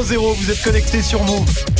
00. Vous êtes connectés sur Move.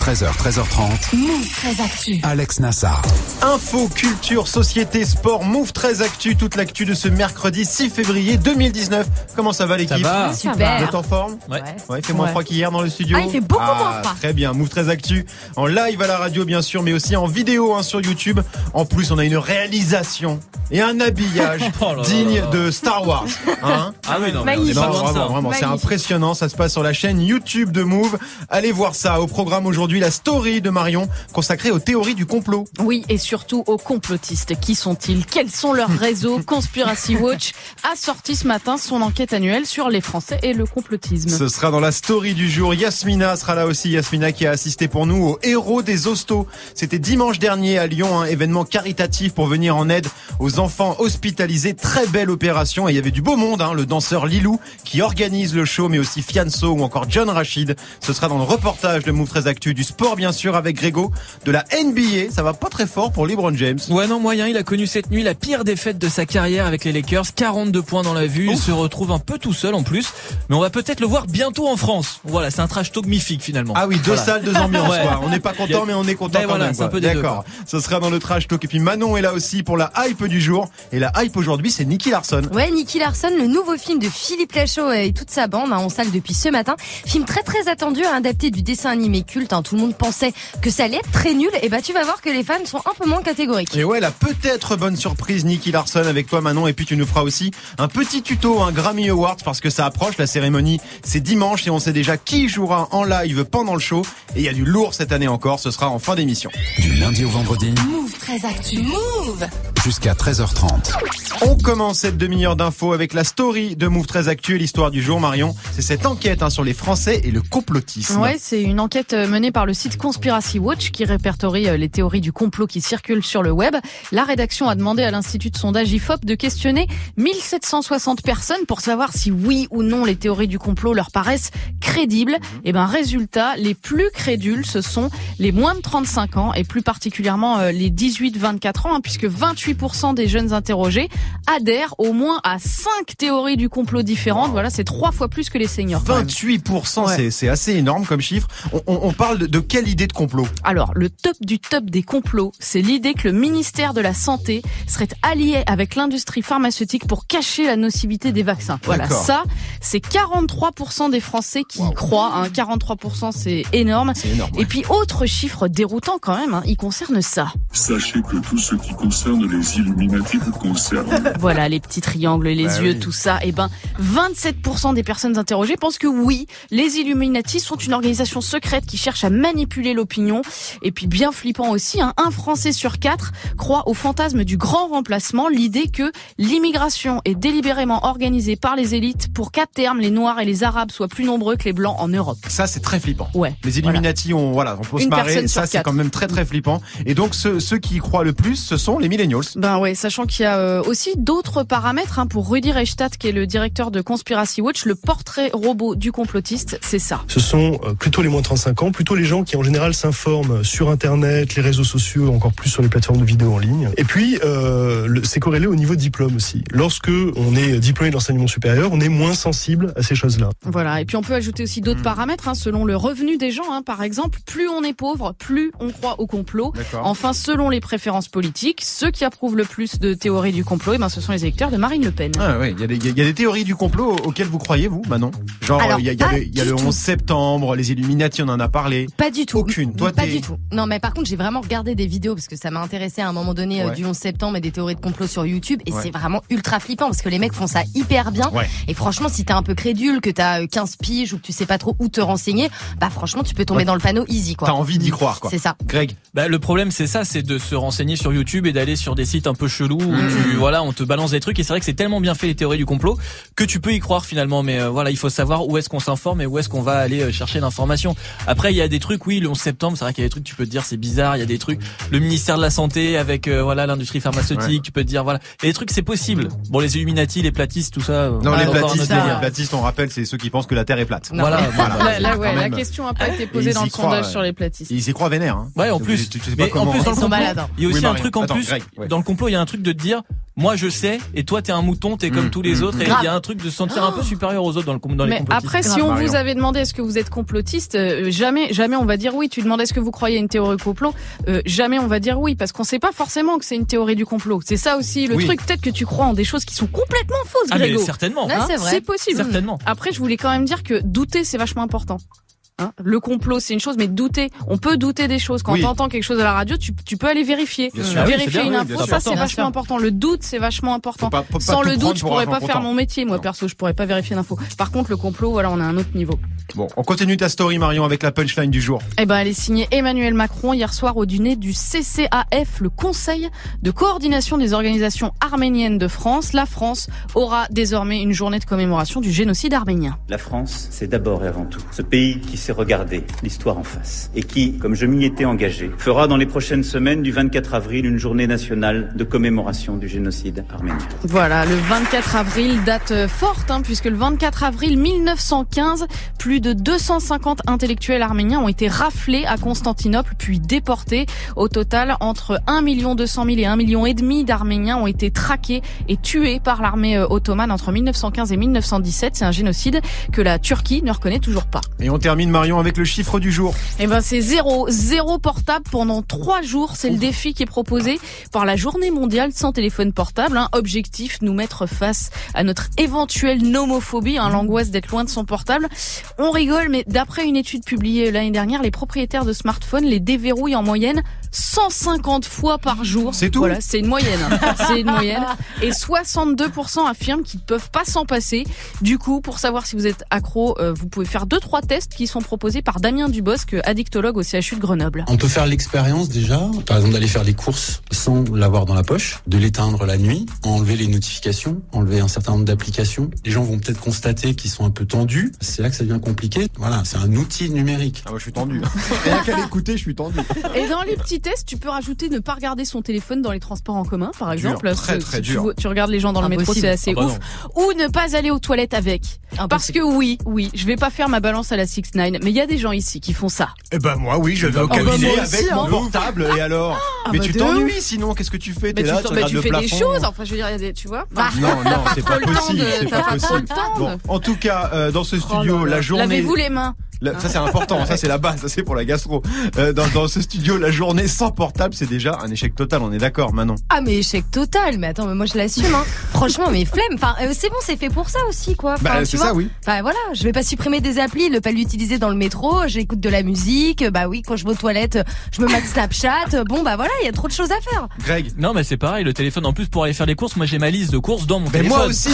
13h, 13h30. Move très actu. Alex Nassar. Info, culture, société, sport, Move 13 Actu, toute l'actu de ce mercredi 6 février 2019. Comment ça va l'équipe va. Vous Super. êtes en forme Ouais. Ouais, il fait moins Ouais. froid qu'hier dans le studio. Ah, il fait beaucoup Ah, moins froid. Très bien, Move 13 Actu en live à la radio bien sûr, mais aussi en vidéo hein, sur YouTube. En plus, on a une réalisation et un habillage Oh là là digne là là. de Star Wars. Hein Ah oui, non, mais on est Magnifique. pas non, loin de vraiment, ça. vraiment, c'est Magnifique. impressionnant. Ça se passe sur la chaîne YouTube de Move. Allez voir ça. Au programme aujourd'hui, la story de Marion consacrée aux théories du complot. Oui, et surtout aux complotistes. Qui sont-ils? Quels sont leurs réseaux? Conspiracy Watch a sorti ce matin son enquête annuelle sur les Français et le complotisme. Ce sera dans la story du jour. Yasmina sera là aussi. Yasmina qui a assisté pour nous au héros des hostos. C'était dimanche dernier à Lyon, un événement caritatif pour venir en aide aux enfants hospitalisés. Très belle opération. Et il y avait du beau monde, hein. le danseur Lilou qui organise le show, mais aussi Fianso ou encore John Rachid. Ce sera dans le reportage de Move 13 Actu du sport, bien sûr, avec Grégo. De la NBA, ça va pas très fort pour LeBron James. Ouais, non, moyen. Il a connu cette nuit la pire défaite de sa carrière avec les Lakers. 42 points dans la vue. Il se retrouve un peu tout seul en plus. Mais on va peut-être le voir bientôt en France. Voilà, c'est un trash talk mythique finalement. Ah oui, deux Voilà. salles, deux ambiances. Ouais. quoi. On n'est pas content, mais on est content Ben quand voilà, même. c'est un peu des deux, D'accord. Ce sera dans le trash talk. Et puis Manon est là aussi pour la hype du jour. Et la hype aujourd'hui, c'est Nicky Larson. Ouais, Nicky Larson, le nouveau film de Philippe Lachaud et toute sa bande hein, en salle depuis ce matin. Film très très attendu, hein, adapté du dessin animé culte. hein. Tout le monde pensait que ça allait être très nul. Et bah tu vas voir que les fans sont un peu moins catégoriques. Et ouais, la peut-être bonne surprise Nicky Larson avec toi Manon. Et puis tu nous feras aussi un petit tuto, un Grammy Awards parce que ça approche. La cérémonie, c'est dimanche et on sait déjà qui jouera en live pendant le show. Et il y a du lourd cette année encore. Ce sera en fin d'émission. Du lundi au vendredi Move très actu. Move. jusqu'à 13h30. On commence cette demi-heure d'infos avec la story de Move 13 Actu et l'histoire du jour, Marion. C'est cette enquête hein, sur les Français et le complotisme. Ouais, c'est une enquête euh, menée par le site Conspiracy Watch qui répertorie euh, les théories du complot qui circulent sur le web. La rédaction a demandé à l'institut de sondage IFOP de questionner 1760 personnes pour savoir si oui ou non les théories du complot leur paraissent crédibles. Et ben résultat, les plus crédules ce sont les moins de 35 ans et plus particulièrement euh, les 18-24 ans hein, puisque 28% des jeunes interrogés adhèrent au moins à 5 théories du complot différentes. Voilà, c'est trois fois plus que les seniors. quand même. 28%, Ouais. c'est- c'est assez énorme comme chiffre. On, on- on parle de, de quelle idée de complot Alors, le top du top des complots, c'est l'idée que le ministère de la Santé serait allié avec l'industrie pharmaceutique pour cacher la nocivité des vaccins. Voilà, ça, c'est 43% des Français qui y croient. Hein. 43%, c'est énorme. C'est énorme. Et puis, autre chiffre déroutant quand même, hein, il concerne ça. Sachez que tout ce qui concerne les Illuminati vous concerne. Voilà, les petits triangles, les Bah yeux, oui. tout ça. Et ben, 27% des personnes interrogées pensent que oui, les Illuminati sont une organisation secrète qui cherche à manipuler l'opinion. Et puis, bien flippant aussi, hein, un Français sur quatre croit au fantasme du grand remplacement, l'idée que l'immigration est délibérément organisée par les élites pour qu'à terme, les Noirs et les Arabes soient plus nombreux que les Blancs en Europe. Ça, c'est très flippant. Ouais. Les Illuminati, on, voilà, on peut se Une marrer. personne Ça, c'est quand même très très flippant. Et donc, ceux, ceux qui y croient le plus, ce sont les millennials. Ben ouais, sachant qu'il y a euh, aussi d'autres paramètres hein, pour Rudy Reichstadt, qui est le directeur de Conspiracy Watch, le portrait robot du complotiste, c'est ça. Ce sont euh, plutôt les moins de 35 ans, plutôt les gens qui en général s'informent sur Internet, les réseaux sociaux, encore plus sur les plateformes de vidéos en ligne. Et puis, euh, c'est corrélé au niveau diplôme aussi. Lorsque on est diplômé d'enseignement supérieur, on est moins sensible à ces choses-là. Voilà. Et puis on peut ajouter aussi d'autres paramètres, hein, selon le revenu des gens. Hein, par exemple, plus on est pauvre, plus on croit au complot. Enfin, selon les préférences politiques, ceux qui approuvent le plus de théories du complot, eh ben, ce sont les électeurs de Marine Le Pen. Ah ouais, il y, a des- il y a des théories du complot auxquelles vous croyez, vous, Manon? Genre, il y a, y le, il y a du le tout. 11 septembre, les Illuminati, on en a parlé. Pas du tout. Aucune. Toi, pas du tout. Non, mais par contre, j'ai vraiment regardé des vidéos parce que ça m'a intéressé à un moment donné euh, du 11 septembre et des théories de complot sur YouTube. Et Ouais. c'est vraiment ultra flippant parce que les mecs font ça hyper bien. Ouais. Et franchement, si t'es un peu crédule, que t'as euh, 15 piges ou que tu sais pas trop où te renseigner, bah franchement, tu peux tomber Ouais. dans le panneau easy, quoi. T'as envie d'y croire, quoi. C'est ça. Greg, Bah, le problème, c'est ça, c'est de se renseigner sur YouTube et d'aller sur des sites un peu chelous où Mmh. tu, voilà, on te balance des trucs et c'est vrai que c'est tellement bien fait les théories du complot que tu peux y croire finalement. Mais euh, voilà, il faut savoir où est-ce qu'on s'informe et où est-ce qu'on va aller euh, chercher l'information. Après, il y a des trucs, oui, le 11 septembre, c'est vrai qu'il y a des trucs, tu peux te dire c'est bizarre. Il y a des trucs, le ministère de la santé avec euh, voilà l'industrie pharmaceutique, Ouais. tu peux te dire voilà. Il y a des trucs, c'est possible. Bon, les Illuminati, les platistes, tout ça. euh, non, on les platistes, les platistes, on rappelle, c'est ceux qui pensent que la Terre est plate. Non, Voilà, voilà. Là, ouais, la question été Et posée dans le croient, sondage ouais. sur les platistes. Ils y croient vénère. Hein. Ouais, en plus. Tu, tu sais pas Mais en plus, dans le Ils sont complot, malades, il y a aussi un truc en plus. Dans le complot, il y a un truc de te dire, moi je sais et toi t'es un mouton, t'es comme Mm, tous les mm, autres et grave. il y a un truc de se sentir un peu supérieur aux autres dans, le, dans les Mais complotistes. après, si on vous avait demandé est-ce que vous êtes complotiste, euh, jamais, jamais on va dire oui. Tu demandes est-ce que vous croyez à une théorie du complot, euh, jamais on va dire oui parce qu'on sait pas forcément que c'est une théorie du complot. C'est ça aussi le Oui. truc. Peut-être que tu crois en des choses qui sont complètement fausses, ah mais certainement, Hein vrai. c'est possible. certainement. Après, je voulais quand même dire que douter, c'est vachement important. Hein le complot, c'est une chose, mais douter, on peut douter des choses. Quand Oui. t'entends quelque chose à la radio, tu, tu peux aller vérifier. Sûr. Ah oui, vérifier bien, une info, bien ça c'est vachement important. Le doute, c'est vachement important. Faut pas- faut pas Sans le doute, je pour pourrais pas faire mon métier. Moi, Non. perso, je pourrais pas vérifier l'info. Par contre, le complot, voilà, on a un autre niveau. Bon, on continue ta story Marion avec la punchline du jour. Eh ben, elle est signée Emmanuel Macron hier soir au dîner du CCAF, le Conseil de coordination des organisations arméniennes de France. La France aura désormais une journée de commémoration du génocide arménien. La France, c'est d'abord et avant tout ce pays qui regarder l'histoire en face et qui, comme je m'y étais engagé, fera dans les prochaines semaines du 24 avril une journée nationale de commémoration du génocide arménien. Voilà, le 24 avril, date euh, forte, hein, puisque le 24 avril 1915, plus de 250 intellectuels arméniens ont été raflés à Constantinople, puis déportés. Au total, entre 1 200 000 et 1 million et demi d'Arméniens ont été traqués et tués par l'armée euh, ottomane entre 1915 et 1917. C'est un génocide que la Turquie ne reconnaît toujours pas. Et on termine Marion avec le chiffre du jour. Eh ben c'est zéro, zéro portable pendant trois jours. C'est le défi qui est proposé par la Journée mondiale sans téléphone portable. hein. Objectif nous mettre face à notre éventuelle nomophobie, hein, l'angoisse d'être loin de son portable. On rigole, mais d'après une étude publiée l'année dernière, les propriétaires de smartphones les déverrouillent en moyenne 150 fois par jour. C'est tout Voilà, c'est une moyenne. hein. c'est une moyenne. Et 62% affirment qu'ils ne peuvent pas s'en passer. Du coup, pour savoir si vous êtes accro, euh, vous pouvez faire deux trois tests qui sont proposés par Damien Dubosc, addictologue au CHU de Grenoble. On peut faire l'expérience déjà, par exemple d'aller faire les courses sans l'avoir dans la poche, de l'éteindre la nuit, enlever les notifications, enlever un certain nombre d'applications. Les gens vont peut-être constater qu'ils sont un peu tendus. C'est là que ça devient compliqué. Voilà, c'est un outil numérique. Ah moi je suis tendu. Rien qu'à l'écouter, je suis tendu. Et dans les petits tests, tu peux rajouter ne pas regarder son téléphone dans les transports en commun, par Dur, exemple. très, très tu dur. Tu, regardes les gens dans le métro, Impossible. c'est assez Ah bah ouf. Ou ne pas aller aux toilettes avec. Parce que oui, oui, je vais pas faire ma balance à la 6 9 mais il y a des gens ici qui font ça. Eh ben moi oui, je vais au bah, cabinet avec mon hein. portable et alors Mais bah, tu t'ennuies sinon, qu'est-ce que tu fais T'es là, tu, tu fais des choses, enfin je veux dire, tu vois. Non, non, c'est pas possible, de- c'est pas possible. en tout cas, euh, dans ce oh studio, la journée. Lavez-vous les mains. La- ça c'est important, ça c'est la base, ça c'est pour la gastro. Euh, dans, dans ce studio, la journée sans portable, c'est déjà un échec total, on est d'accord Manon Ah mais échec total, mais attends, mais moi je l'assume. Hein. Franchement, mais flemme. Enfin, euh, c'est bon, c'est fait pour ça aussi, quoi. Enfin, Bah tu c'est vois. ça oui. Enfin voilà, je vais pas supprimer des applis, ne pas l'utiliser dans le métro. J'écoute de la musique. Bah oui, quand je vais aux toilettes, je me mets Snapchat. Bon bah voilà, il y a trop de choses à faire. Greg Non mais c'est pareil, le téléphone en plus pour aller faire les courses, moi j'ai ma liste de courses dans mon Mais téléphone. moi aussi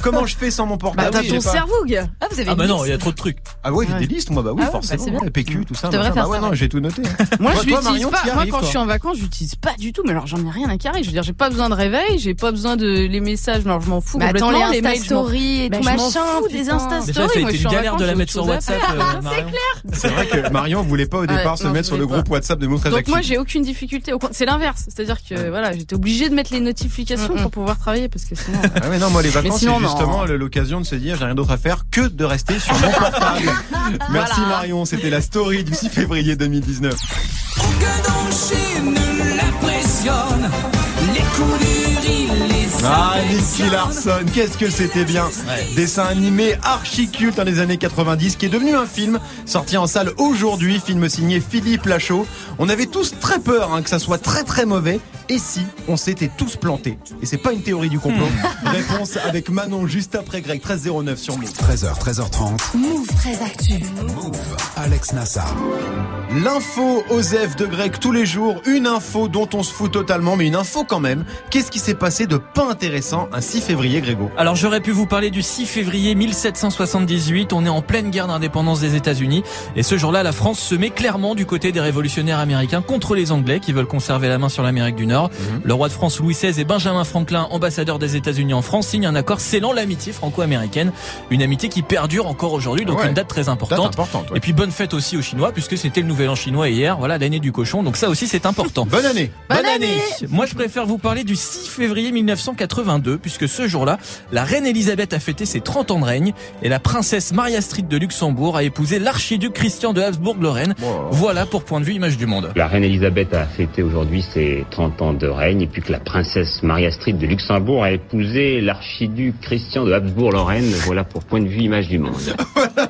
Comment je fais sans mon Bah, portable? t'as Oui, ton cerveau, gars. Ah vous avez Ah bah non, il y a trop de trucs. Ah ouais, j'ai Ouais. des listes moi bah oui Ah ouais, forcément, bah, c'est bien. ouais, PQ tout ça. Je devrais machin. faire Bah ouais, ça, non, ouais. j'ai tout noté. Moi, Toi, je toi, l'utilise Marion, pas. t'y Moi, arrives, quand toi je suis en vacances, j'utilise pas du tout. Mais alors, j'en ai rien à carrer. Je veux dire, j'ai pas besoin de réveil, j'ai pas besoin de les messages. Alors, je m'en fous Mais attends, les Insta je m'en- Story et Bah, tout je m'en machin. fous des putain. Insta Déjà Story, ça a moi, été je suis une en galère de la j'ai mettre sur autre chose à WhatsApp. faire. euh, Marion. C'est vrai que Marion voulait pas au départ se non, mettre je sur le voulais groupe WhatsApp de Move très Donc moi j'ai aucune difficulté. Au con- C'est l'inverse, c'est-à-dire que voilà, j'étais obligée de mettre les notifications Mm, mm. pour pouvoir travailler parce que sinon. Ah ouais, non, moi les vacances c'est sinon, non. justement l'occasion de se dire j'ai rien d'autre à faire que de rester sur mon portable. Merci Voilà. Marion, c'était la story du 6 février 2019. Ah, Nicky Larson, qu'est-ce que c'était bien Ouais. Dessin animé archi culte dans les années 90 qui est devenu un film sorti en salle aujourd'hui, film signé Philippe Lachaud. On avait tous très peur hein, que ça soit très très mauvais et si on s'était tous plantés? Et c'est pas une théorie du complot. Réponse avec Manon juste après Greg 1309 sur Move. 13h, 13h30. Move très actu. Move. Alex Nassar. L'info Osef de Greg tous les jours, une info dont on se fout totalement, mais une info quand même. Qu'est-ce qui s'est passé de pas intéressant un 6 février Grégo Alors j'aurais pu vous parler du 6 février 1778, on est en pleine guerre d'indépendance des États-Unis et ce jour-là la France se met clairement du côté des révolutionnaires américains contre les Anglais qui veulent conserver la main sur l'Amérique du Nord. Le roi de France Louis XVI et Benjamin Franklin, ambassadeur des États-Unis en France, signent un accord scellant l'amitié franco-américaine, une amitié qui perdure encore aujourd'hui donc Ouais. une date très Date importante. ouais. Et puis bonne fête aussi aux Chinois puisque c'était le nouvel an chinois hier, voilà l'année du cochon donc ça aussi c'est important. Bonne année Bonne année. Moi je préfère vous parler du 6 février 1982, puisque ce jour-là, la reine Elisabeth a fêté ses 30 ans de règne et la princesse Maria Street de Luxembourg a épousé l'archiduc Christian de Habsbourg-Lorraine. Voilà pour point de vue image du monde. La reine Elisabeth a fêté aujourd'hui ses 30 ans de règne et puis que la princesse Maria Street de Luxembourg a épousé l'archiduc Christian de Habsbourg-Lorraine. Voilà pour point de vue image du monde.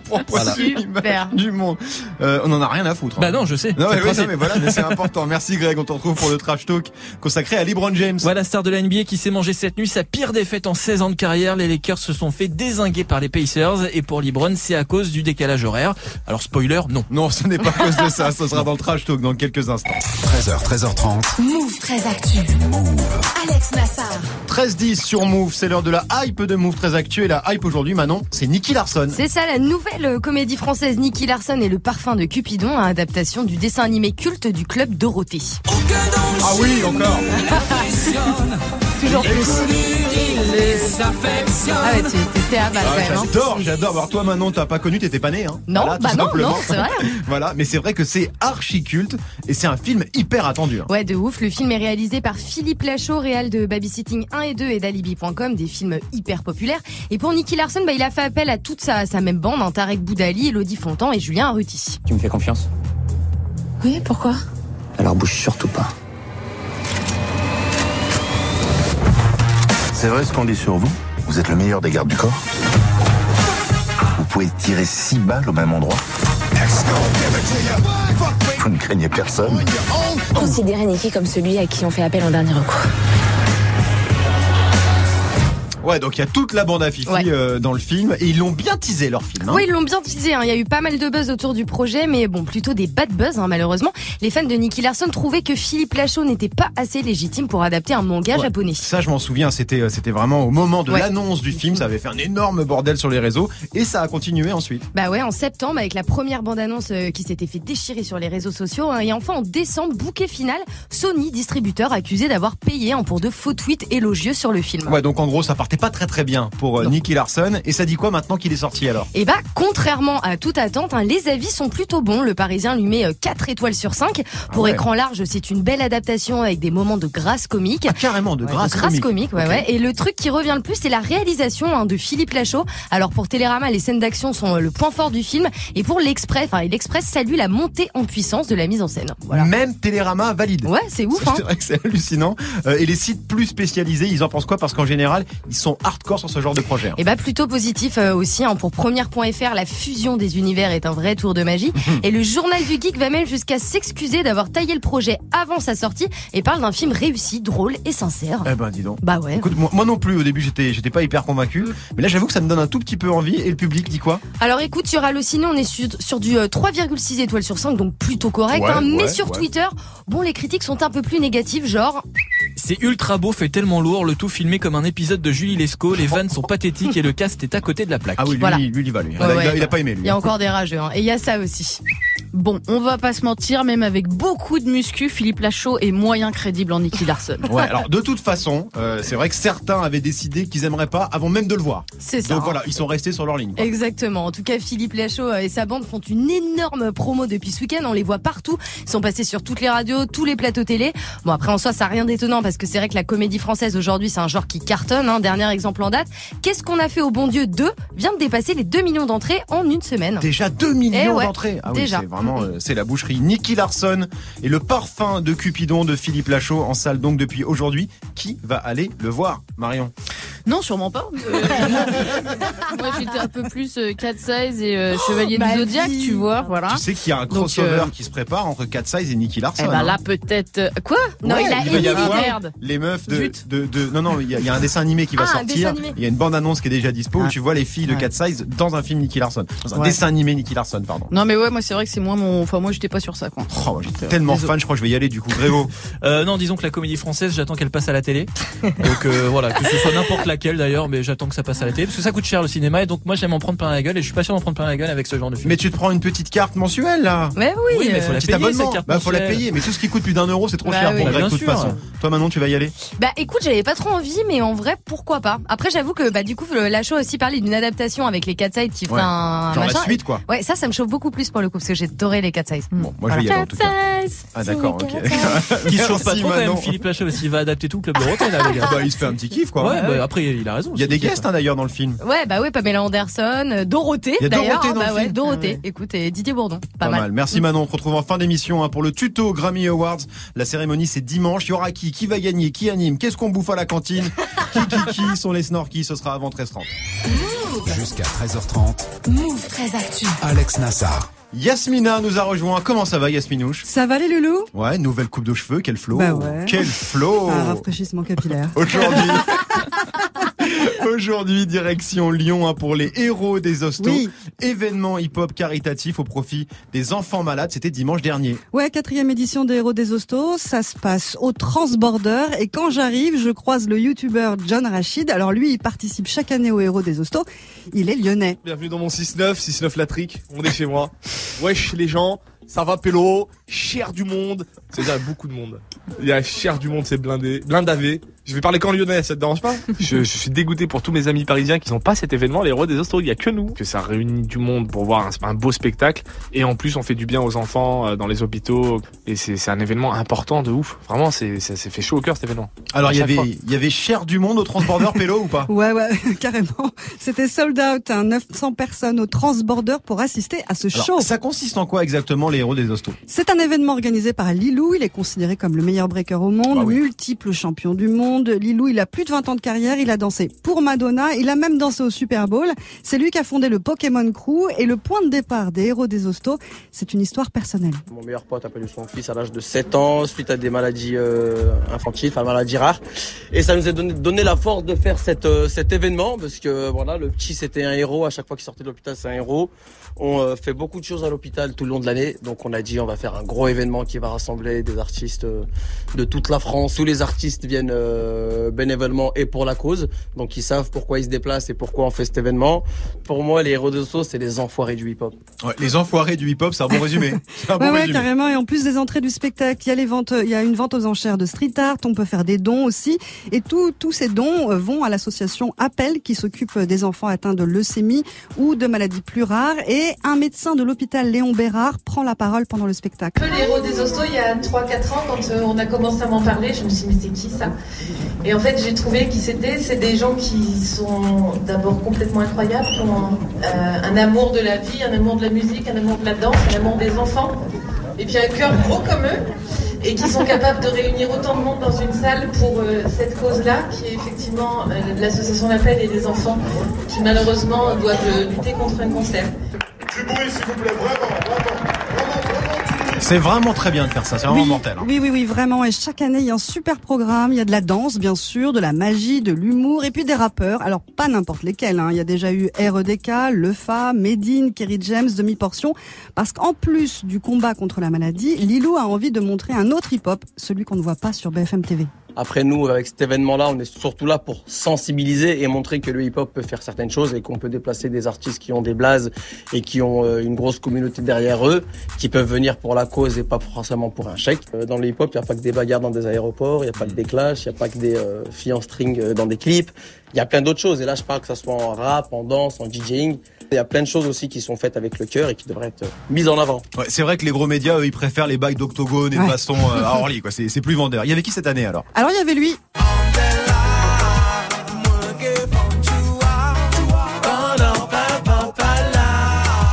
vue Super. du monde. Euh, on en a rien à foutre. hein. Bah non, je sais. Non, mais, le oui, non, principe. mais voilà, mais c'est important. Merci Greg, on te retrouve pour le trash talk consacré à LeBron James. Voilà, star de la NBA qui s'est mangé cette nuit sa pire défaite en 16 ans de carrière. Les Lakers se sont fait désinguer par les Pacers et pour LeBron, c'est à cause du décalage horaire. Alors spoiler, non. Non, ce n'est pas à cause de ça, ce sera dans le trash talk dans quelques instants. 13h, 13h30. Move très actu. Alex Nassar. 13-10 sur Move, c'est l'heure de la hype de Move très actuelle. Et la hype aujourd'hui, Manon, c'est Nicky Larson. C'est ça la nouvelle euh, comédie française Nicky Larson et le parfum de Cupidon, à adaptation du dessin animé culte du club Dorothée. Ah oui, encore. Toujours plus. Ah ouais, tu t'étais à balle Ah, quand même. hein. j'adore, j'adore. Alors toi Manon, t'as pas connu, t'étais pas né, hein Non, Voilà, bah non, simplement. non, c'est vrai. voilà, mais c'est vrai que c'est archi culte et c'est un film hyper attendu. hein. Ouais, de ouf. Le film est réalisé par Philippe Lachaud, réal de Babysitting 1 et 2 et d'Alibi.com, des films hyper populaires. Et pour Nicky Larson, bah, il a fait appel à toute sa, sa même bande, hein, Tarek Boudali, Elodie Fontan et Julien Arruti. Tu me fais confiance? Oui, pourquoi? Alors bouge surtout pas. C'est vrai ce qu'on dit sur vous. Vous êtes le meilleur des gardes du corps. Vous pouvez tirer six balles au même endroit. Vous ne craignez personne. Considérez Nicky comme celui à qui on fait appel en dernier recours. Ouais, donc il y a toute la bande à Fifi Ouais. euh, dans le film et ils l'ont bien teasé leur film. hein. Oui, ils l'ont bien teasé. hein. Il y a eu pas mal de buzz autour du projet, mais bon, plutôt des bad buzz, hein, malheureusement. Les fans de Nicky Larson trouvaient que Philippe Lachaud n'était pas assez légitime pour adapter un manga Ouais. japonais. Ça, je m'en souviens, c'était euh, c'était vraiment au moment de Ouais. l'annonce du film, ça avait fait un énorme bordel sur les réseaux et ça a continué ensuite. Bah ouais, en septembre, avec la première bande-annonce euh, qui s'était fait déchirer sur les réseaux sociaux. et enfin, en décembre, bouquet final, Sony, distributeur, accusé d'avoir payé pour de faux tweets élogieux sur le film. Ouais, donc en gros, ça partait pas très très bien pour euh, Non. Nicky Larson et ça dit quoi maintenant qu'il est sorti alors? Et bah, contrairement à toute attente, hein, les avis sont plutôt bons. Le Parisien lui met euh, 4 étoiles sur 5. Pour ouais. écran large, c'est une belle adaptation avec des moments de grâce comique. Ah, carrément de Ouais, grâce de grâce comique. comique, ouais, ouais. Et le truc qui revient le plus, c'est la réalisation hein, de Philippe Lachaud. Alors pour Télérama, les scènes d'action sont euh, le point fort du film. Et pour l'Express, enfin, l'Express salue la montée en puissance de la mise en scène. Voilà. Même Télérama valide. Ouais, c'est ouf. Hein. C'est vrai que c'est hallucinant. Euh, et les sites plus spécialisés, ils en pensent quoi? Parce qu'en général, ils sont hardcore sur ce genre de projet. hein. Et bah plutôt positif euh, aussi hein, pour première.fr la fusion des univers est un vrai tour de magie et le journal du geek va même jusqu'à s'excuser d'avoir taillé le projet avant sa sortie et parle d'un film réussi, drôle et sincère. Eh ben, dis donc. Bah ouais. Écoute, moi, moi non plus, au début, j'étais, j'étais pas hyper convaincu. Mais là, j'avoue que ça me donne un tout petit peu envie. Et le public dit quoi? Alors écoute, sur Allociné, on est sur, sur du euh, 3,6 étoiles sur 5, donc plutôt correct. Ouais, hein, mais sur ouais. Twitter, bon, les critiques sont un peu plus négatives, genre C'est ultra beau, fait tellement lourd, le tout filmé comme un épisode de Julie Lescaut, les vannes sont pathétiques et le cast est à côté de la plaque. Ah oui, lui, Voilà. lui, il va, lui. Ouais, il, a, il a- ouais. il a pas aimé, lui. il y a encore des rageux. Hein, et il y a ça aussi. Bon, on va pas se mentir, même avec beaucoup de muscu, Philippe Lachaud est moyen crédible en Nicky Larson. Ouais, alors de toute façon, euh, c'est vrai que certains avaient décidé qu'ils aimeraient pas avant même de le voir. C'est ça. Donc voilà, ils sont restés sur leur ligne. quoi. Exactement. En tout cas, Philippe Lachaud euh, et sa bande font une énorme promo depuis ce week-end. On les voit partout. Ils sont passés sur toutes les radios, tous les plateaux télé. Bon, après, en soi, ça n'a rien d'étonnant parce que c'est vrai que la comédie française aujourd'hui, c'est un genre qui cartonne. Hein. Dernier exemple en date. Qu'est-ce qu'on a fait au bon Dieu 2 vient de dépasser les 2 millions d'entrées en une semaine. Déjà 2 millions Eh ouais, d'entrées. Ah oui, déjà. Euh, c'est la boucherie. Nicky Larson et le parfum de Cupidon de Philippe Lachaud en salle donc depuis aujourd'hui. Qui va aller le voir, Marion? Non, sûrement pas. Euh, moi, j'étais un peu plus euh, Cat Size et euh, Chevalier du Zodiac, vie. tu vois, voilà. Tu sais qu'il y a un Donc, crossover euh, qui se prépare entre Cat Size et Nicky Larson. Eh ben hein. là, peut-être. Quoi? Non, Ouais, il a il y avoir les meufs de, de, de- non non il y, a- il y a un dessin animé qui va Ah, sortir il y a une bande annonce qui est déjà dispo où Ah. tu vois les filles de Ouais. Cat Size dans un film Nicky Larson dans un Ouais. dessin animé Nicky Larson pardon Non, mais ouais, moi, c'est vrai que c'est moins mon. Enfin, moi, j'étais pas sur ça, quoi. oh, j'étais tellement Désolé. fan je crois que je vais y aller du coup Grégo Euh, non, disons que la comédie française, j'attends qu'elle passe à la télé. Donc euh, voilà, que ce soit n'importe laquelle d'ailleurs, mais j'attends que ça passe à la télé parce que ça coûte cher le cinéma et donc moi j'aime en prendre plein la gueule et je suis pas sûr d'en prendre plein la gueule avec ce genre de film. mais tu te prends une petite carte mensuelle là Mais oui. Oui, mais euh, faut la petit payer, abonnement cette carte bah faut la mensuelle. payer mais tout ce qui coûte plus d'un euro c'est trop Bah cher oui. pour Bah, de toute sûr. façon toi maintenant tu vas y aller? Bah écoute, j'avais pas trop envie, mais en vrai, pourquoi pas? Après, j'avoue que bah du coup, le Lachaud a aussi parlé d'une adaptation avec les Cat Size qui Ouais. un genre machin. la suite quoi Ouais, ça, ça me chauffe beaucoup plus pour le coup parce que j'ai adoré les Cat Size. bon moi je vais y aller en tout cas Ah d'accord, ok. Qui se chauffe pas Merci, trop quand même, Manon. Philippe Lachaud, qu'il va adapter tout le club de Rotten, là, le gars. Bah, il se fait un petit kiff quoi. Ouais, bah, après, il a raison. Il y a des guests hein, d'ailleurs dans le film. Ouais, bah ouais, Pamela Anderson, euh, Dorothée Il y a d'ailleurs. Dorothée dans bah le ouais, film. Dorothée. Écoute, et Didier Bourdon. Pas, Pas mal. mal. Merci Manon. On te retrouve en fin d'émission hein, pour le tuto Grammy Awards. La cérémonie c'est dimanche. Il y aura qui? Qui va gagner? Qui anime? Qu'est-ce qu'on bouffe à la cantine? Qui qui qui? Sont les snorkies Ce sera avant 13h30. Jusqu'à 13h30, Move très actu. Alex Nassar. Yasmina nous a rejoint. Comment ça va Yasminouche Ça va les loulous Ouais, nouvelle coupe de cheveux. Quel flow Bah ouais. Quel flow Un rafraîchissement capillaire. Aujourd'hui, aujourd'hui direction Lyon hein, pour les héros des hostos. Oui. Événement hip-hop caritatif au profit des enfants malades. C'était dimanche dernier. Ouais, quatrième édition des Héros des Hostos. Ça se passe au Transborder. Et quand j'arrive, je croise le youtubeur John Rachid. Alors lui, il participe chaque année aux Héros des Hostos. Il est lyonnais. Bienvenue dans mon 6-9, 6-9 la trique, on est chez moi. Wesh les gens, ça va pélo, cher du monde, c'est-à-dire beaucoup de monde. Il y a cher du monde, c'est blindé, blindavé. Je vais parler qu'en lyonnais, ça te dérange pas? Je, je suis dégoûté pour tous mes amis parisiens qui n'ont pas cet événement, les héros des Hostos, il y a que nous. Que ça réunit du monde pour voir un, un beau spectacle. Et en plus on fait du bien aux enfants euh, dans les hôpitaux. Et c'est un événement important de ouf. Vraiment, c'est ça s'est fait chaud au cœur cet événement. Alors il y avait, il y avait cher du monde au Transborder Pélo ou pas? Ouais, ouais, carrément. C'était sold out, hein, 900 personnes au Transborder pour assister à ce Alors, show. Ça consiste en quoi exactement les héros des hostos C'est un événement organisé par Lilou. Il est considéré comme le meilleur breaker au monde, Bah oui. multiple champion du monde. Lilou, il a plus de 20 ans de carrière. Il a dansé pour Madonna. Il a même dansé au Super Bowl. C'est lui qui a fondé le Pokémon Crew. Et le point de départ des héros des hostos, c'est une histoire personnelle. Mon meilleur pote a perdu son fils à l'âge de 7 ans suite à des maladies euh, infantiles, enfin maladies rares. Et ça nous a donné, la force de faire euh, cet événement parce que voilà, le petit c'était un héros. À chaque fois qu'il sortait de l'hôpital, c'est un héros. On euh, fait beaucoup de choses à l'hôpital tout le long de l'année. Donc on a dit on va faire un gros événement qui va rassembler des artistes de toute la France. Tous les artistes viennent euh, bénévolement et pour la cause. Donc ils savent pourquoi ils se déplacent et pourquoi on fait cet événement. Pour moi, les héros de sauce, c'est les enfoirés du hip-hop. Ouais, Les enfoirés du hip-hop, c'est un bon résumé. C'est un bon Ouais, ouais, résumé. carrément. Et en plus des entrées du spectacle, il y a les ventes, il y a une vente aux enchères de street art. On peut faire des dons aussi. Et tous tous ces dons euh, vont à l'association Appel qui s'occupe des enfants atteints de leucémie ou de maladies plus rares. Et un médecin de l'hôpital Léon Bérard prend la parole pendant le spectacle. peu les héros des hostos il y a 3-4 ans quand euh, on a commencé à m'en parler je me suis dit mais c'est qui ça? Et en fait j'ai trouvé qui c'était. C'est des gens qui sont d'abord complètement incroyables qui ont euh, un amour de la vie un amour de la musique un amour de la danse un amour des enfants. Et puis un cœur gros comme eux. Et qui sont capables de réunir autant de monde dans une salle pour euh, cette cause-là, qui est effectivement euh, l'association d'appel et des enfants qui malheureusement doivent lutter contre un cancer. Du bruit, s'il vous plaît, vraiment, C'est vraiment très bien de faire ça. C'est vraiment oui, mortel. hein. Oui, oui, oui, vraiment. Et chaque année, il y a un super programme. Il y a de la danse, bien sûr, de la magie, de l'humour, et puis des rappeurs. Alors, pas n'importe lesquels. Hein. Il y a déjà eu REDK, Lefa, Medine, Kerry James, Demi-Portion. Parce qu'en plus du combat contre la maladie, Lilou a envie de montrer un autre hip-hop, celui qu'on ne voit pas sur BFM TV. Après nous, avec cet événement-là, on est surtout là pour sensibiliser et montrer que le hip-hop peut faire certaines choses et qu'on peut déplacer des artistes qui ont des blazes et qui ont euh, une grosse communauté derrière eux, qui peuvent venir pour la cause et pas forcément pour un chèque. Euh, Dans le hip-hop, il n'y a pas que des bagarres dans des aéroports, il n'y a pas que des clashs, il n'y a pas que des euh, filles en string euh, dans des clips. Il y a plein d'autres choses. Et là, je parle que ça soit en rap, en danse, en DJing. Il y a plein de choses aussi qui sont faites avec le cœur et qui devraient être mises en avant. Ouais, c'est vrai que les gros médias, eux, ils préfèrent les bagues d'octogone et de baston euh, à Orly. quoi. C'est c'est plus vendeur. Il y avait qui cette année alors? Alors, il y avait lui.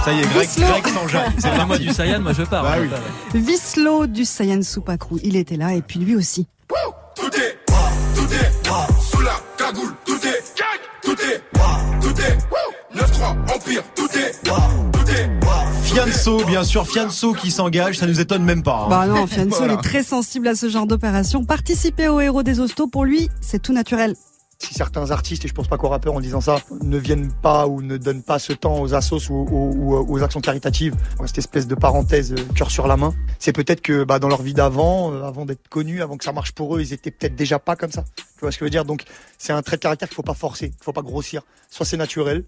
Ça y est, Greg. Greg s'enjaille. C'est Ah, moi du Saiyan, moi je pars. Bah hein, oui. Vislo du Saiyan Supakru. Il était là, et puis lui aussi. Tout est, tout est, sous la cagoule, est, 9-3, Empire, tout est, tout est, Fianso, bien sûr, Fianso qui s'engage, ça nous étonne même pas. hein. Bah non, Fianso, Voilà. il est très sensible à ce genre d'opération. Participer au héros des hostos, pour lui, c'est tout naturel. Si certains artistes, et je pense pas qu'aux rappeurs en disant ça, ne viennent pas ou ne donnent pas ce temps aux assos ou, aux actions caritatives, cette espèce de parenthèse euh, cœur sur la main, c'est peut-être que bah, dans leur vie d'avant, euh, avant d'être connus, avant que ça marche pour eux, ils étaient peut-être déjà pas comme ça. Tu vois ce que je veux dire? Donc c'est un trait de caractère qu'il faut pas forcer, qu'il faut pas grossir. Soit c'est naturel.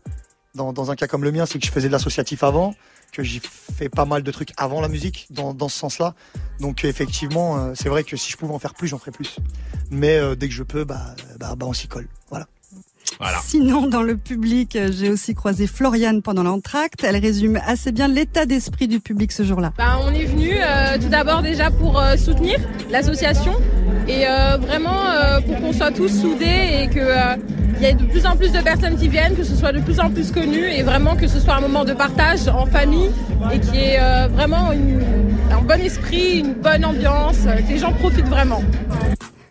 Dans, dans un cas comme le mien, c'est que je faisais de l'associatif avant, que j'ai fait pas mal de trucs avant la musique, dans, dans ce sens-là. Donc effectivement, euh, c'est vrai que si je pouvais en faire plus, j'en ferais plus. Mais euh, dès que je peux, bah, bah, bah on s'y colle. Voilà. Voilà. Sinon, dans le public, euh, j'ai aussi croisé Floriane pendant l'entracte. Elle résume assez bien l'état d'esprit du public ce jour-là. Ben, on est venu euh, tout d'abord déjà pour euh, soutenir l'association et euh, vraiment euh, pour qu'on soit tous soudés et que euh, il y ait de plus en plus de personnes qui viennent, que ce soit de plus en plus connu et vraiment que ce soit un moment de partage en famille et qui est euh, vraiment un bon esprit, une bonne ambiance, que les gens profitent vraiment.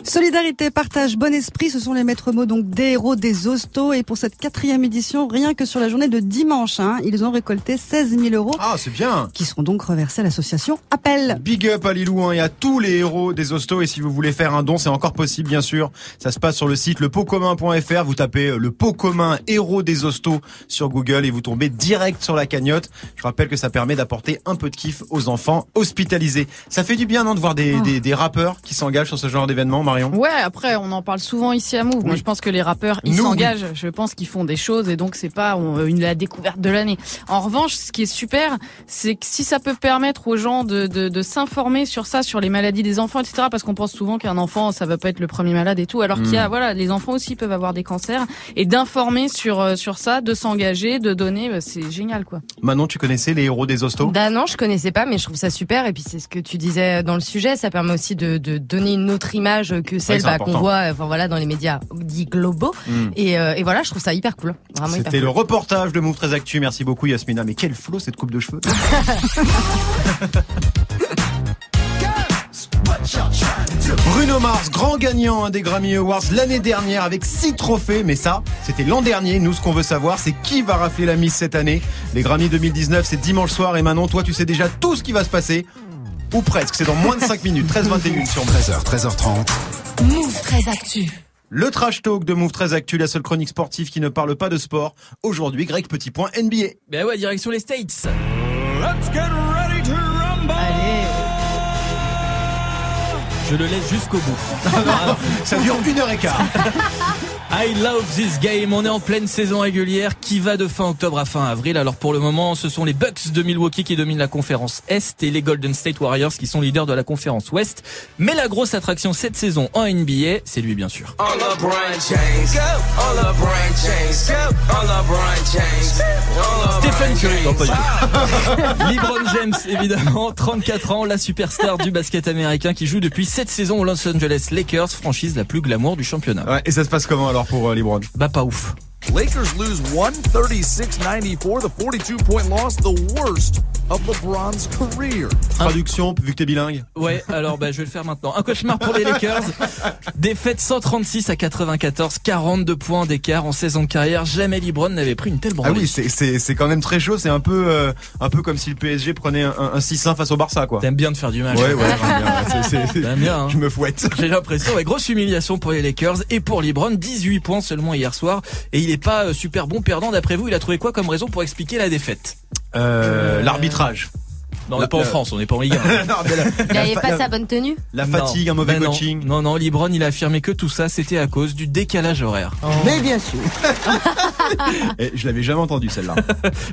Solidarité, partage, bon esprit, ce sont les maîtres mots donc des héros des hostos. Et pour cette quatrième édition, rien que sur la journée de dimanche, hein, ils ont récolté 16 000 euros. Ah, c'est bien. Qui seront donc reversés à l'association Appel. Big up à Lilou hein, et à tous les héros des hostos. Et si vous voulez faire un don, c'est encore possible, bien sûr. Ça se passe sur le site lepotcommun.fr. Vous tapez euh, le pot commun héros des hostos sur Google et vous tombez direct sur la cagnotte. Je rappelle que ça permet d'apporter un peu de kiff aux enfants hospitalisés. Ça fait du bien, non, de voir des, Ah. des, des rappeurs qui s'engagent sur ce genre d'événement, Marion Ouais, après, on en parle souvent ici à Move. Moi, je pense que les rappeurs, ils s'engagent. Je pense qu'ils font des choses et donc c'est pas on- une la découverte de l'année. En revanche, ce qui est super, c'est que si ça peut permettre aux gens de, de, de s'informer sur ça, sur les maladies des enfants, etc. Parce qu'on pense souvent qu'un enfant, ça va pas être le premier malade et tout, alors qu'il y a, Mm. voilà, les enfants aussi peuvent avoir des cancers et d'informer sur euh, sur ça, de s'engager, de donner, bah, c'est génial, quoi. Manon, tu connaissais les héros des hostos Bah non, je connaissais pas, mais je trouve ça super. Et puis c'est ce que tu disais dans le sujet, ça permet aussi de, de donner une autre image que celle bah, qu'on voit, enfin voilà, dans les médias dits globaux. Mm. Et, euh, et voilà, je trouve ça hyper cool, vraiment hyper C'était cool. le reportage de Move 13 Actu. Merci beaucoup Yasmina. Mais quel flow cette coupe de cheveux. Bruno Mars, grand gagnant hein, des Grammy Awards l'année dernière avec six trophées. Mais ça, c'était l'an dernier. Nous, ce qu'on veut savoir, c'est qui va rafler la mise cette année. Les Grammy 2019, c'est dimanche soir. Et Manon, toi, tu sais déjà tout ce qui va se passer. Ou presque. C'est dans moins de 5 minutes. 13h21 sur 13h, 13h30. Move très actu. Le trash talk de Move 13 Actu, la seule chronique sportive qui ne parle pas de sport. Aujourd'hui, Greg Petit Point NBA. Ben ouais, direction les States. Let's get ready to rumble. Je le laisse jusqu'au bout. Ça dure une heure et quart. I love this game. On est en pleine saison régulière qui va de fin octobre à fin avril? Alors pour le moment, ce sont les Bucks de Milwaukee qui dominent la conférence Est et les Golden State Warriors qui sont leaders de la conférence Ouest. Mais la grosse attraction cette saison en NBA, c'est lui bien sûr. Stephen Curry. Non, pas tout. LeBron James, évidemment, 34 ans, la superstar du basket américain qui joue depuis cette saison aux Los Angeles Lakers, franchise la plus glamour du championnat. Ouais, et ça se passe comment alors? Pour euh, LeBron Bah pas ouf. Lakers lose 136-94, the 42-point loss, the worst of LeBron's career. Traduction, vu que t'es bilingue. Ouais, alors bah je vais le faire maintenant. Un cauchemar pour les Lakers. Défaite 136 à 94, 42 points d'écart en 16 ans de carrière. Jamais LeBron n'avait pris une telle Ah branlée. oui, c'est c'est c'est quand même très chaud. C'est un peu euh, un peu comme si le PSG prenait un, un 6-1 face au Barça, quoi. T'aimes bien de faire du mal. Ouais, ouais, j'aime bien. Bien. hein. Je me fouette. J'ai l'impression, ouais, grosse humiliation pour les Lakers et pour LeBron, 18 points seulement hier soir. Et il est pas euh, super bon perdant d'après vous. Il a trouvé quoi comme raison pour expliquer la défaite? Euh, L'arbitrage. Non, on n'est pas en France, on n'est pas en Ligue 1. Non, mais la- Il la avait fa- pas la- sa bonne tenue La fatigue, un mauvais Ben non. coaching. Non, non, LeBron, il a affirmé que tout ça, c'était à cause du décalage horaire. Mais bien sûr. Et je l'avais jamais entendu celle-là.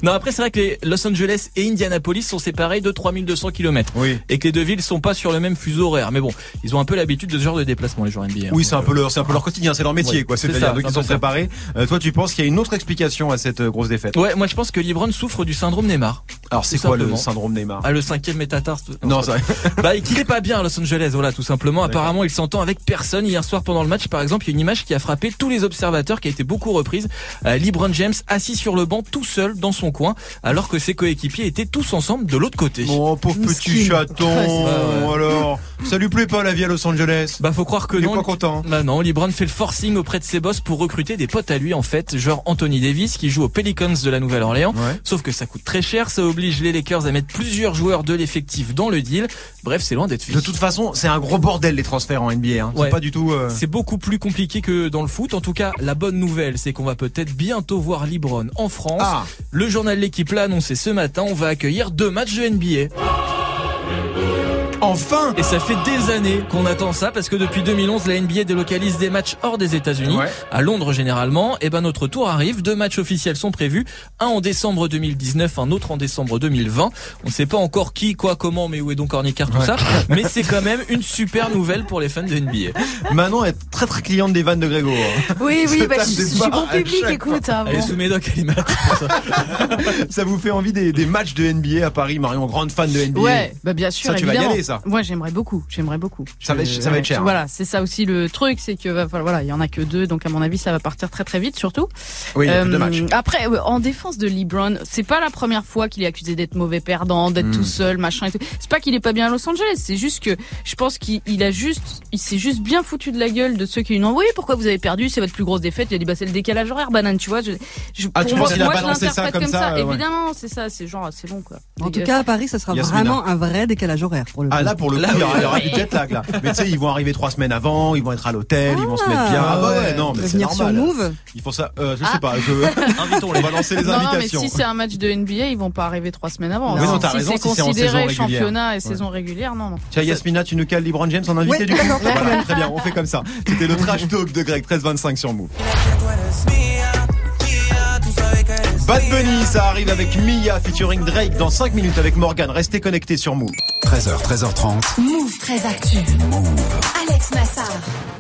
Non, après, c'est vrai que les Los Angeles et Indianapolis sont séparés de 3200 km. Oui. Et que les deux villes sont pas sur le même fuseau horaire. Mais bon, ils ont un peu l'habitude de ce genre de déplacement, les joueurs NBA. hein. Oui, c'est un peu leur, c'est un peu leur quotidien, c'est leur métier, Ouais, quoi. c'est C'est-à-dire ça, donc c'est un ils sont préparés. Euh, toi, tu penses qu'il y a une autre explication à cette euh, grosse défaite? Ouais, moi je pense que LeBron souffre du syndrome Neymar. Alors, c'est quoi le syndrome Neymar Ah, le cinquième métatarse. Non, ça. bah, qu'il est pas bien à Los Angeles, voilà, tout simplement. Apparemment, il s'entend avec personne. Hier soir, pendant le match, par exemple, il y a une image qui a frappé tous les observateurs, qui a été beaucoup reprise. Euh, LeBron James assis sur le banc, tout seul, dans son coin, alors que ses coéquipiers étaient tous ensemble de l'autre côté. Oh, pauvre petit chaton. Ouais. Alors, ça lui plaît pas la vie à Los Angeles Bah faut croire que Il est non. pas content. Bah non, LeBron fait le forcing auprès de ses boss pour recruter des potes à lui en fait, genre Anthony Davis qui joue aux Pelicans de la Nouvelle-Orléans. Ouais. Sauf que ça coûte très cher, ça oblige les Lakers à mettre plusieurs joueurs de l'effectif dans le deal. Bref, c'est loin d'être De fini. toute façon, c'est un gros bordel les transferts en NBA. Hein. Ouais. C'est pas du tout. euh, C'est beaucoup plus compliqué que dans le foot. En tout cas, la bonne nouvelle, c'est qu'on va peut-être bientôt voir LeBron en France. Ah. Le journal L'équipe l'a annoncé ce matin. On va accueillir deux matchs de NBA. Enfin Et ça fait des années qu'on attend ça parce que depuis 2011, la NBA délocalise des matchs hors des États-Unis, Ouais. à Londres généralement. Et ben notre tour arrive. Deux matchs officiels sont prévus, un en décembre 2019, un autre en décembre 2020. On ne sait pas encore qui, quoi, comment, mais où est donc Ornicard, tout Ouais. ça. Mais c'est quand même une super nouvelle pour les fans de NBA. Manon est très très cliente des vannes de Grégo. hein. Oui, oui, bah, je, je suis bon public, écoute. hein, Elle est bon. sous médoc, elle est malade. Ça vous fait envie des, des matchs de NBA à Paris, Marion, grande fan de NBA. Ouais, bah bien sûr, Ça, tu vas y aller, ça. Moi, j'aimerais beaucoup, j'aimerais beaucoup. Ça va être- Je- ça va être cher, hein. Voilà, c'est ça aussi le truc, c'est que va- voilà, il y en a que deux, donc à mon avis, ça va partir très très vite, surtout. Oui, deux Euh, matchs. Après, ouais, en défense de LeBron, c'est pas la première fois qu'il est accusé d'être mauvais perdant, d'être Hmm. tout seul, machin et tout. C'est pas qu'il est pas bien à Los Angeles, c'est juste que je pense qu'il il a juste, il s'est juste bien foutu de la gueule de ceux qui lui ont dit oui, pourquoi vous avez perdu, c'est votre plus grosse défaite. Il a dit bah c'est le décalage horaire, banane, tu vois. Je, je, Ah, tu moi, penses qu'il a balancé ça l'interprète comme ça, euh, ouais. Évidemment, c'est ça, c'est genre, c'est bon quoi. En tout cas, à Paris, ça sera Yasmina. vraiment un vrai décalage horaire pour le. Ah là pour le coup, Là, il y aura, du jet lag là. Mais tu sais, ils vont arriver trois semaines avant, ils vont être à l'hôtel, ils vont se mettre bien. Ah bah ouais, non, mais c'est venir sur normal. Move. Ils font ça. Euh, je Ah. sais pas. Je... Invitons-les. On va lancer les Non, non, mais invitations. si c'est un match de NBA, ils vont pas arriver trois semaines avant. Oui, non, Si- t'as si raison, c'est si c'est en considéré saison régulière. championnat et Ouais. saison régulière, non, non. Tiens, Yasmina, tu nous cales LeBron James en invité Ouais, du coup Voilà. Très bien, on fait comme ça. C'était le trash talk de Greg 1325 sur Move. Bad Bunny, ça arrive avec Mia featuring Drake dans 5 minutes avec Morgan. Restez connectés sur Move. 13h, 13h30. Move très actu. Alex Nassar.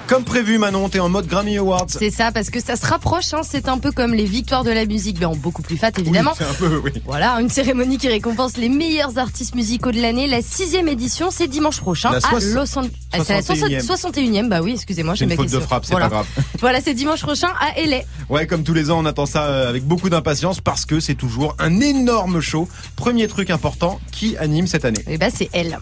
Comme prévu, Manon, t'es en mode Grammy Awards. C'est ça, parce que ça se rapproche, hein, c'est un peu comme les victoires de la musique, mais en beaucoup plus fat évidemment. Oui, c'est un peu, oui. Voilà, une cérémonie qui récompense les meilleurs artistes musicaux de l'année. La sixième édition, c'est dimanche prochain La à soix- Los Angeles. Ah, c'est la 61e. 61e, bah oui, excusez-moi, C'est j'ai une faute de frappe, c'est voilà. pas grave. Voilà, c'est dimanche prochain à LA. Ouais, comme tous les ans, on attend ça euh, avec beaucoup d'impatience parce que c'est toujours un énorme show. Premier truc important, qui anime cette année Et bah c'est elle.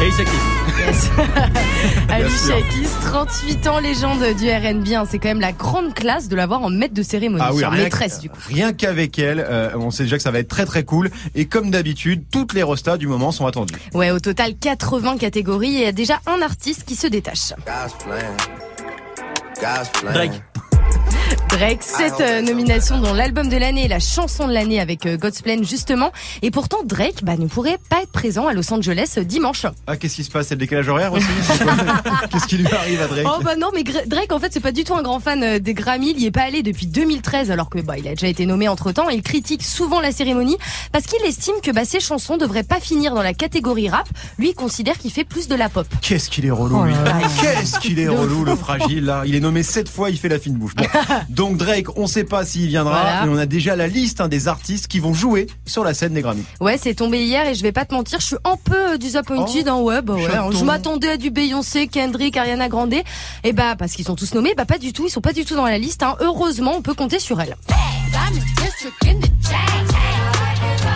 Alicia Keys. Yes. Alicia sûr. Keys, 38 ans, légende du R&B. hein. C'est quand même la grande classe de l'avoir en maître de cérémonie. Ah oui, maîtresse du coup. Rien qu'avec elle, euh, on sait déjà que ça va être très très cool. Et comme d'habitude, toutes les restas du moment sont attendues. Ouais, au total 80 catégories et il y a déjà un artiste qui se détache. Drake. Drake, cette euh, nomination dans l'album de l'année et la chanson de l'année avec euh, God's Plan justement. Et pourtant Drake bah, ne pourrait pas être présent à Los Angeles euh, dimanche. Ah, qu'est-ce qui se passe? C'est le décalage horaire aussi? Qu'est-ce qui lui arrive à Drake? Oh bah non mais Drake en fait c'est pas du tout un grand fan euh, des Grammy, il y est pas allé depuis 2013 alors que bah il a déjà été nommé entre temps. Il critique souvent la cérémonie parce qu'il estime que bah ses chansons devraient pas finir dans la catégorie rap. Lui il considère qu'il fait plus de la pop. Qu'est-ce qu'il est relou, Oh lui. là. Qu'est-ce qu'il est relou, le fragile, là. Il est nommé sept fois, il fait la fine bouche. Bon. Donc, Drake, on sait pas s'il viendra, Voilà. mais on a déjà la liste hein, des artistes qui vont jouer sur la scène des Grammy. Ouais, c'est tombé hier et je vais pas te mentir, je suis un peu euh, disappointed Oh, en web. Ouais, chaton. je m'attendais à du Beyoncé, Kendrick, Ariana Grande. Et bah parce qu'ils sont tous nommés, bah pas du tout, ils sont pas du tout dans la liste. Hein. Heureusement, on peut compter sur elle.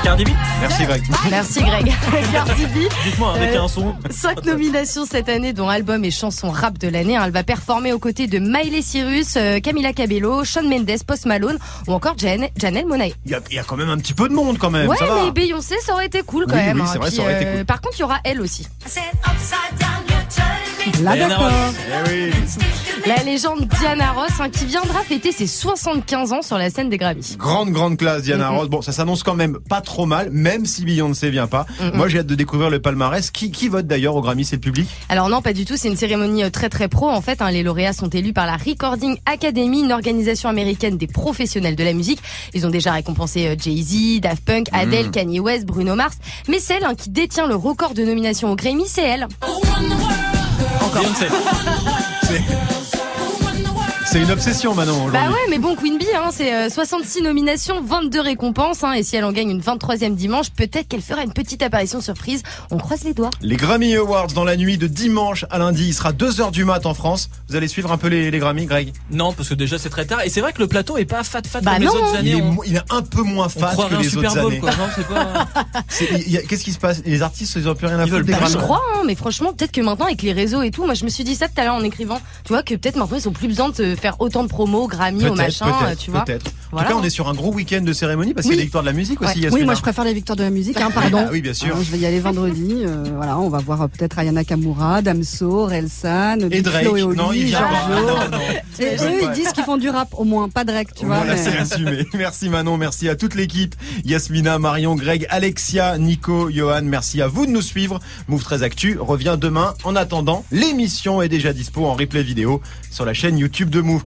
Cardi B. Merci, Greg. Merci Greg. Cardi B. Dites-moi, avec Euh, un son. Cinq nominations cette année, dont album et chanson rap de l'année. Elle va performer aux côtés de Miley Cyrus, euh, Camila Cabello, Shawn Mendes, Post Malone ou encore Jan Janelle Monae. Il y, y a quand même un petit peu de monde, quand même. Ouais, ça va. mais Beyoncé, ça aurait été cool quand Oui, même. oui, hein. c'est vrai, Puis, ça aurait été euh, cool. Par contre, il y aura elle aussi. Diana. Ross. Eh oui. La légende Diana Ross, hein, qui viendra fêter ses 75 ans sur la scène des Grammys. Grande, grande classe, Diana. Ross. Bon, ça s'annonce quand même pas trop mal, même si Beyoncé vient pas. Moi, j'ai hâte de découvrir le palmarès. Qui, qui vote d'ailleurs au Grammy C'est le public? Alors non, pas du tout. C'est une cérémonie euh, très très pro. En fait, hein, les lauréats sont élus par la Recording Academy, une organisation américaine des professionnels de la musique. Ils ont déjà récompensé euh, Jay-Z, Daft Punk, Adele, Mm. Kanye West, Bruno Mars. Mais celle hein, qui détient le record de nomination au Grammy, c'est elle. Beyoncé. C'est- une obsession, Manon, aujourd'hui. Bah ouais, mais bon, Queen Bee, hein, c'est euh, 66 nominations, 22 récompenses. Hein, et si elle en gagne une 23e dimanche, peut-être qu'elle fera une petite apparition surprise. On croise les doigts. Les Grammy Awards dans la nuit de dimanche à lundi. Il sera 2h du mat en France. Vous allez suivre un peu les, les Grammy, Greg? Non, parce que déjà c'est très tard. Et c'est vrai que le plateau est pas fat fat Bah comme les non. autres il années. est, on, mo- il est un peu moins fat que un les Super autres Bowl, années. Non, il a- Qu'est-ce qui se passe? Les artistes, ils ont plus rien à foutre des Bah, Grammy. je crois, hein, mais franchement, peut-être que maintenant avec les réseaux et tout, moi je me suis dit ça tout à l'heure en écrivant, tu vois que peut-être maintenant ils ont plus besoin de se faire autant de promos, Grammy, au machin, euh, peut-être, tu vois. peut-être. En tout cas, on est sur un gros week-end de cérémonie parce qu'il y a des victoires de la musique aussi. Oui, moi je préfère les victoires de la musique, hein, pardon. Ah oui, bien sûr. Hein, je vais y aller vendredi. euh, voilà, on va voir euh, peut-être Ayana Kamura, Damso, Relsan, Et Drake. Flo et Oli, Non. Et eux, ils disent qu'ils font du rap, au moins pas Drake, tu vois. Voilà, mais- c'est assumé. Merci Manon, merci à toute l'équipe. Yasmina, Marion, Greg, Alexia, Nico, Johan, merci à vous de nous suivre. Move 13 Actu revient demain. En attendant, l'émission est déjà dispo en replay vidéo sur la chaîne YouTube de Move.